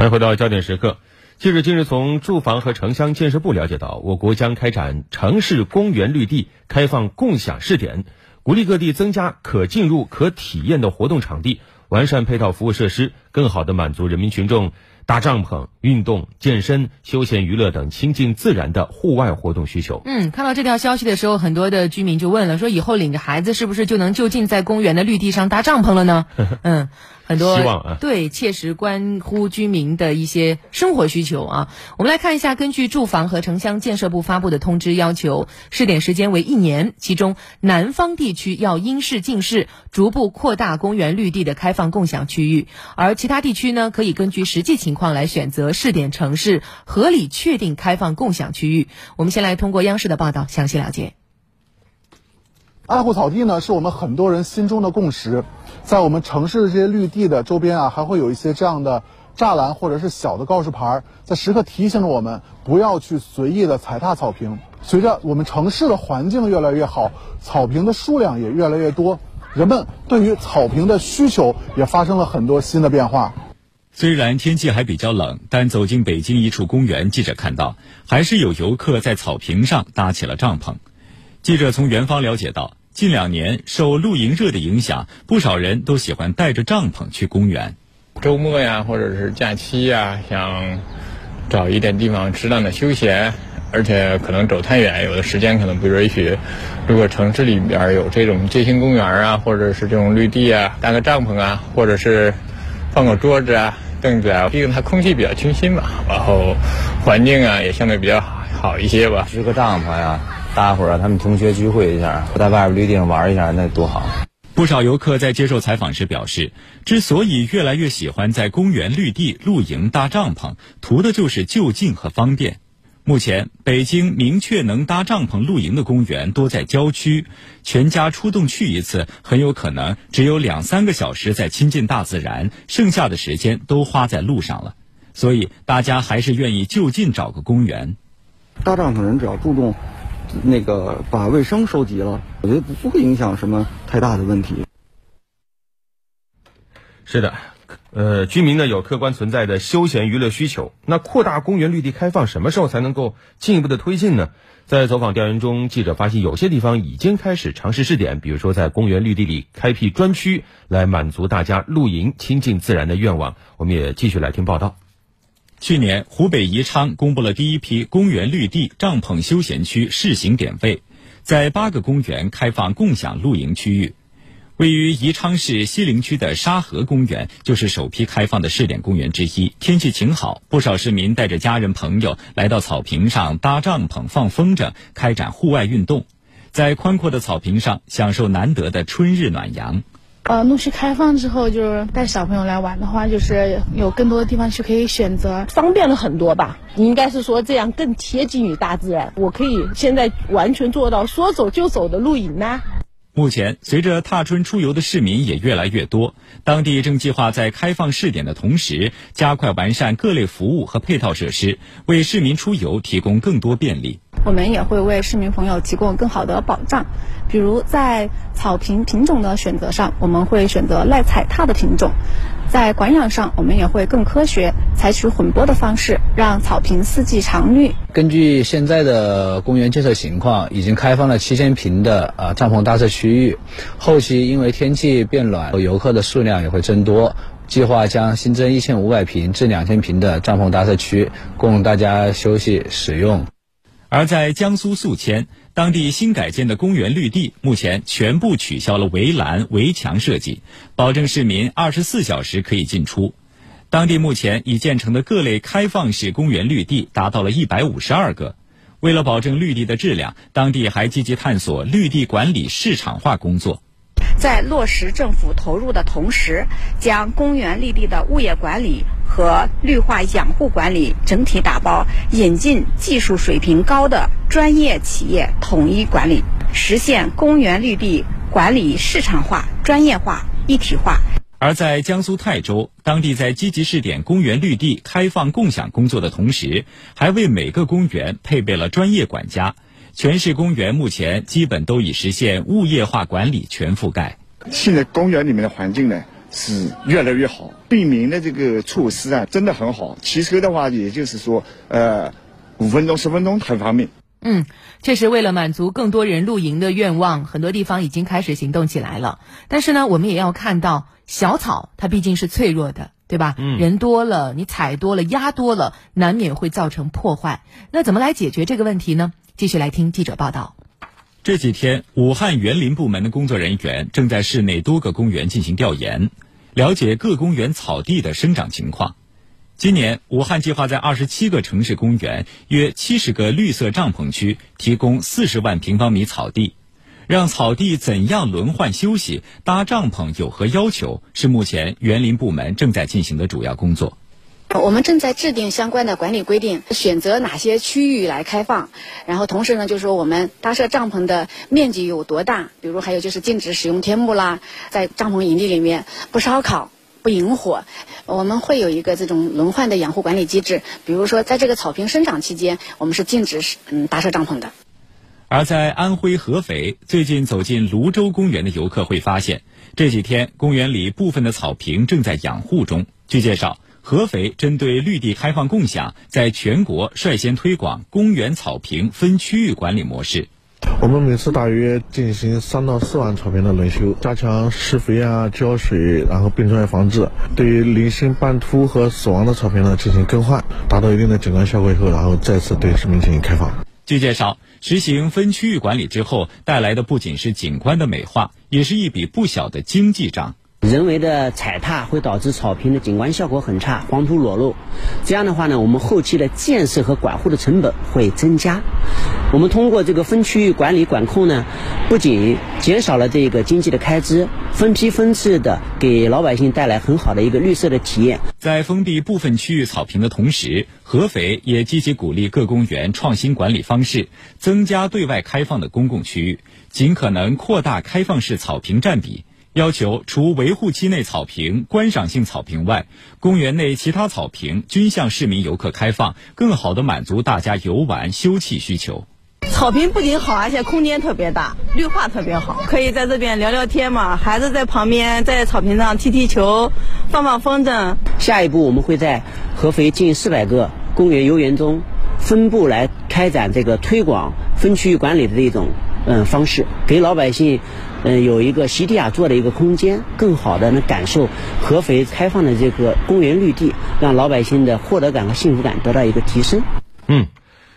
欢迎回到焦点时刻。记者近日从住房和城乡建设部了解到，我国将开展城市公园绿地开放共享试点，鼓励各地增加可进入、可体验的活动场地，完善配套服务设施，更好地满足人民群众。搭帐篷、运动、健身、休闲娱乐等亲近自然的户外活动需求。嗯，看到这条消息的时候，很多的居民就问了，说以后领着孩子是不是就能就近在公园的绿地上搭帐篷了呢？嗯。很多希望啊，对，切实关乎居民的一些生活需求啊。我们来看一下，根据住房和城乡建设部发布的通知，要求试点时间为一年，其中南方地区要因市尽势，逐步扩大公园绿地的开放共享区域，而其他地区呢，可以根据实际情况来选择试点城市，合理确定开放共享区域。我们先来通过央视的报道详细了解。爱护草地呢，是我们很多人心中的共识。在我们城市的这些绿地的周边啊，还会有一些这样的栅栏或者是小的告示牌，在时刻提醒着我们不要去随意的踩踏草坪。随着我们城市的环境越来越好，草坪的数量也越来越多，人们对于草坪的需求也发生了很多新的变化。虽然天气还比较冷，但走进北京一处公园，记者看到还是有游客在草坪上搭起了帐篷。记者从园方了解到。近两年受露营热的影响，不少人都喜欢带着帐篷去公园。周末呀，或者是假期呀，想找一点地方适当的休闲，而且可能走太远，有的时间可能不允许。如果城市里边有这种街心公园啊，或者是这种绿地啊，搭个帐篷啊，或者是放个桌子啊、凳子啊，毕竟它空气比较清新嘛，然后环境啊也相对比较好一些吧。支个帐篷呀。大家伙儿啊，他们同学聚会一下，在外边绿地上玩一下，那多好！不少游客在接受采访时表示，之所以越来越喜欢在公园绿地露营搭帐篷，图的就是就近和方便。目前，北京明确能搭帐篷露营的公园多在郊区，全家出动去一次，很有可能只有两三个小时在亲近大自然，剩下的时间都花在路上了。所以，大家还是愿意就近找个公园。搭帐篷人只要注重。那个把卫生收集了，我觉得不会影响什么太大的问题。是的，呃，居民呢有客观存在的休闲娱乐需求。那扩大公园绿地开放什么时候才能够进一步的推进呢？在走访调研中，记者发现有些地方已经开始尝试试点，比如说在公园绿地里开辟专区，来满足大家露营亲近自然的愿望。我们也继续来听报道。去年，湖北宜昌公布了第一批公园绿地帐篷休闲区试行点位，在八个公园开放共享露营区域。位于宜昌市西陵区的沙河公园就是首批开放的试点公园之一。天气晴好，不少市民带着家人朋友来到草坪上搭帐篷、放风筝，开展户外运动，在宽阔的草坪上享受难得的春日暖阳。呃，陆续开放之后，就是带小朋友来玩的话，就是有更多的地方去可以选择，方便了很多吧？应该是说这样更贴近于大自然。我可以现在完全做到说走就走的露营呢。目前，随着踏春出游的市民也越来越多，当地正计划在开放试点的同时，加快完善各类服务和配套设施，为市民出游提供更多便利。我们也会为市民朋友提供更好的保障，比如在草坪品种的选择上，我们会选择耐踩踏的品种；在管养上，我们也会更科学，采取混播的方式，让草坪四季常绿。根据现在的公园建设情况，已经开放了七千平的呃帐篷搭设区域，后期因为天气变暖，游客的数量也会增多，计划将新增一千五百平至两千平的帐篷搭设区，供大家休息使用。而在江苏宿迁，当地新改建的公园绿地目前全部取消了围栏、围墙设计，保证市民二十四小时可以进出。当地目前已建成的各类开放式公园绿地达到了一百五十二个。为了保证绿地的质量，当地还积极探索绿地管理市场化工作。在落实政府投入的同时，将公园绿地的物业管理和绿化养护管理整体打包，引进技术水平高的专业企业统一管理，实现公园绿地管理市场化、专业化、一体化。而在江苏泰州，当地在积极试点公园绿地开放共享工作的同时，还为每个公园配备了专业管家。全市公园目前基本都已实现物业化管理全覆盖。现在公园里面的环境呢，是越来越好。便民的这个措施啊，真的很好。骑车的话，也就是说，呃，五分钟、十分钟很方便。嗯，确实，为了满足更多人露营的愿望，很多地方已经开始行动起来了。但是呢，我们也要看到，小草它毕竟是脆弱的，对吧？嗯，人多了，你踩多了，压多了，难免会造成破坏。那怎么来解决这个问题呢？继续来听记者报道。这几天，武汉园林部门的工作人员正在市内多个公园进行调研，了解各公园草地的生长情况。今年，武汉计划在二十七个城市公园、约七十个绿色帐篷区提供四十万平方米草地。让草地怎样轮换休息、搭帐篷有何要求，是目前园林部门正在进行的主要工作。我们正在制定相关的管理规定，选择哪些区域来开放，然后同时呢，就是说我们搭设帐篷的面积有多大，比如还有就是禁止使用天幕啦，在帐篷营地里面不烧烤。不引火，我们会有一个这种轮换的养护管理机制。比如说，在这个草坪生长期间，我们是禁止嗯搭设帐篷的。而在安徽合肥，最近走进泸州公园的游客会发现，这几天公园里部分的草坪正在养护中。据介绍，合肥针对绿地开放共享，在全国率先推广公园草坪分区域管理模式。我们每次大约进行三到四万草坪的轮休，加强施肥啊、浇水，然后病虫害防治。对于零星半秃和死亡的草坪呢，进行更换，达到一定的景观效果以后，然后再次对市民进行开放。据介绍，实行分区域管理之后，带来的不仅是景观的美化，也是一笔不小的经济账。人为的踩踏会导致草坪的景观效果很差，黄土裸露。这样的话呢，我们后期的建设和管护的成本会增加。我们通过这个分区域管理管控呢，不仅减少了这个经济的开支，分批分次的给老百姓带来很好的一个绿色的体验。在封闭部分区域草坪的同时，合肥也积极鼓励各公园创新管理方式，增加对外开放的公共区域，尽可能扩大开放式草坪占比。要求除维护期内草坪、观赏性草坪外，公园内其他草坪均向市民游客开放，更好地满足大家游玩休憩需求。草坪不仅好，而且空间特别大，绿化特别好，可以在这边聊聊天嘛。孩子在旁边在草坪上踢踢球、放放风筝。下一步，我们会在合肥近四百个公园游园中，分步来开展这个推广分区域管理的这种嗯方式，给老百姓。嗯，有一个席地雅坐的一个空间，更好的能感受合肥开放的这个公园绿地，让老百姓的获得感和幸福感得到一个提升。嗯，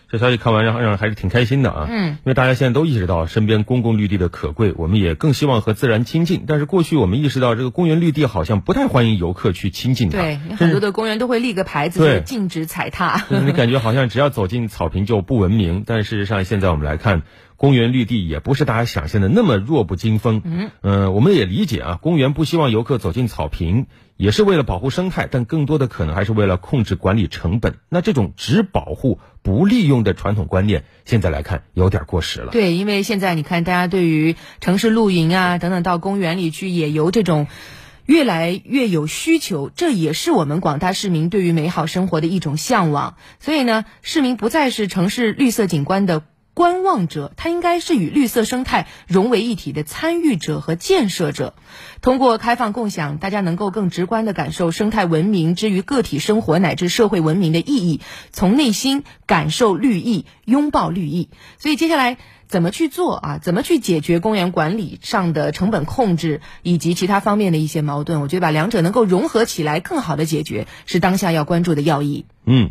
这消息看完让让人还是挺开心的啊。嗯，因为大家现在都意识到身边公共绿地的可贵，我们也更希望和自然亲近。但是过去我们意识到这个公园绿地好像不太欢迎游客去亲近它。对，很多的公园都会立个牌子，说禁止踩踏。你感觉好像只要走进草坪就不文明，但事实上现在我们来看。公园绿地也不是大家想象的那么弱不禁风。嗯，呃，我们也理解啊，公园不希望游客走进草坪，也是为了保护生态，但更多的可能还是为了控制管理成本。那这种只保护不利用的传统观念，现在来看有点过时了。对，因为现在你看，大家对于城市露营啊等等，到公园里去野游这种，越来越有需求，这也是我们广大市民对于美好生活的一种向往。所以呢，市民不再是城市绿色景观的。观望者，他应该是与绿色生态融为一体的参与者和建设者。通过开放共享，大家能够更直观地感受生态文明之于个体生活乃至社会文明的意义，从内心感受绿意，拥抱绿意。所以，接下来怎么去做啊？怎么去解决公园管理上的成本控制以及其他方面的一些矛盾？我觉得把两者能够融合起来，更好的解决，是当下要关注的要义。嗯。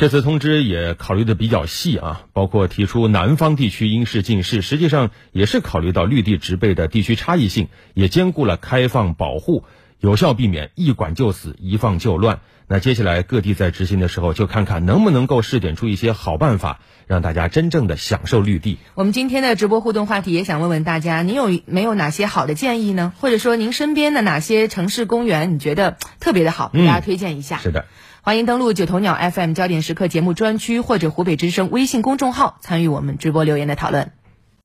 这次通知也考虑的比较细啊，包括提出南方地区应试尽市，实际上也是考虑到绿地植被的地区差异性，也兼顾了开放保护，有效避免一管就死、一放就乱。那接下来各地在执行的时候，就看看能不能够试点出一些好办法，让大家真正的享受绿地。我们今天的直播互动话题也想问问大家，您有没有哪些好的建议呢？或者说您身边的哪些城市公园你觉得特别的好，给大家推荐一下？是的。欢迎登录九头鸟 FM 焦点时刻节目专区或者湖北之声微信公众号参与我们直播留言的讨论。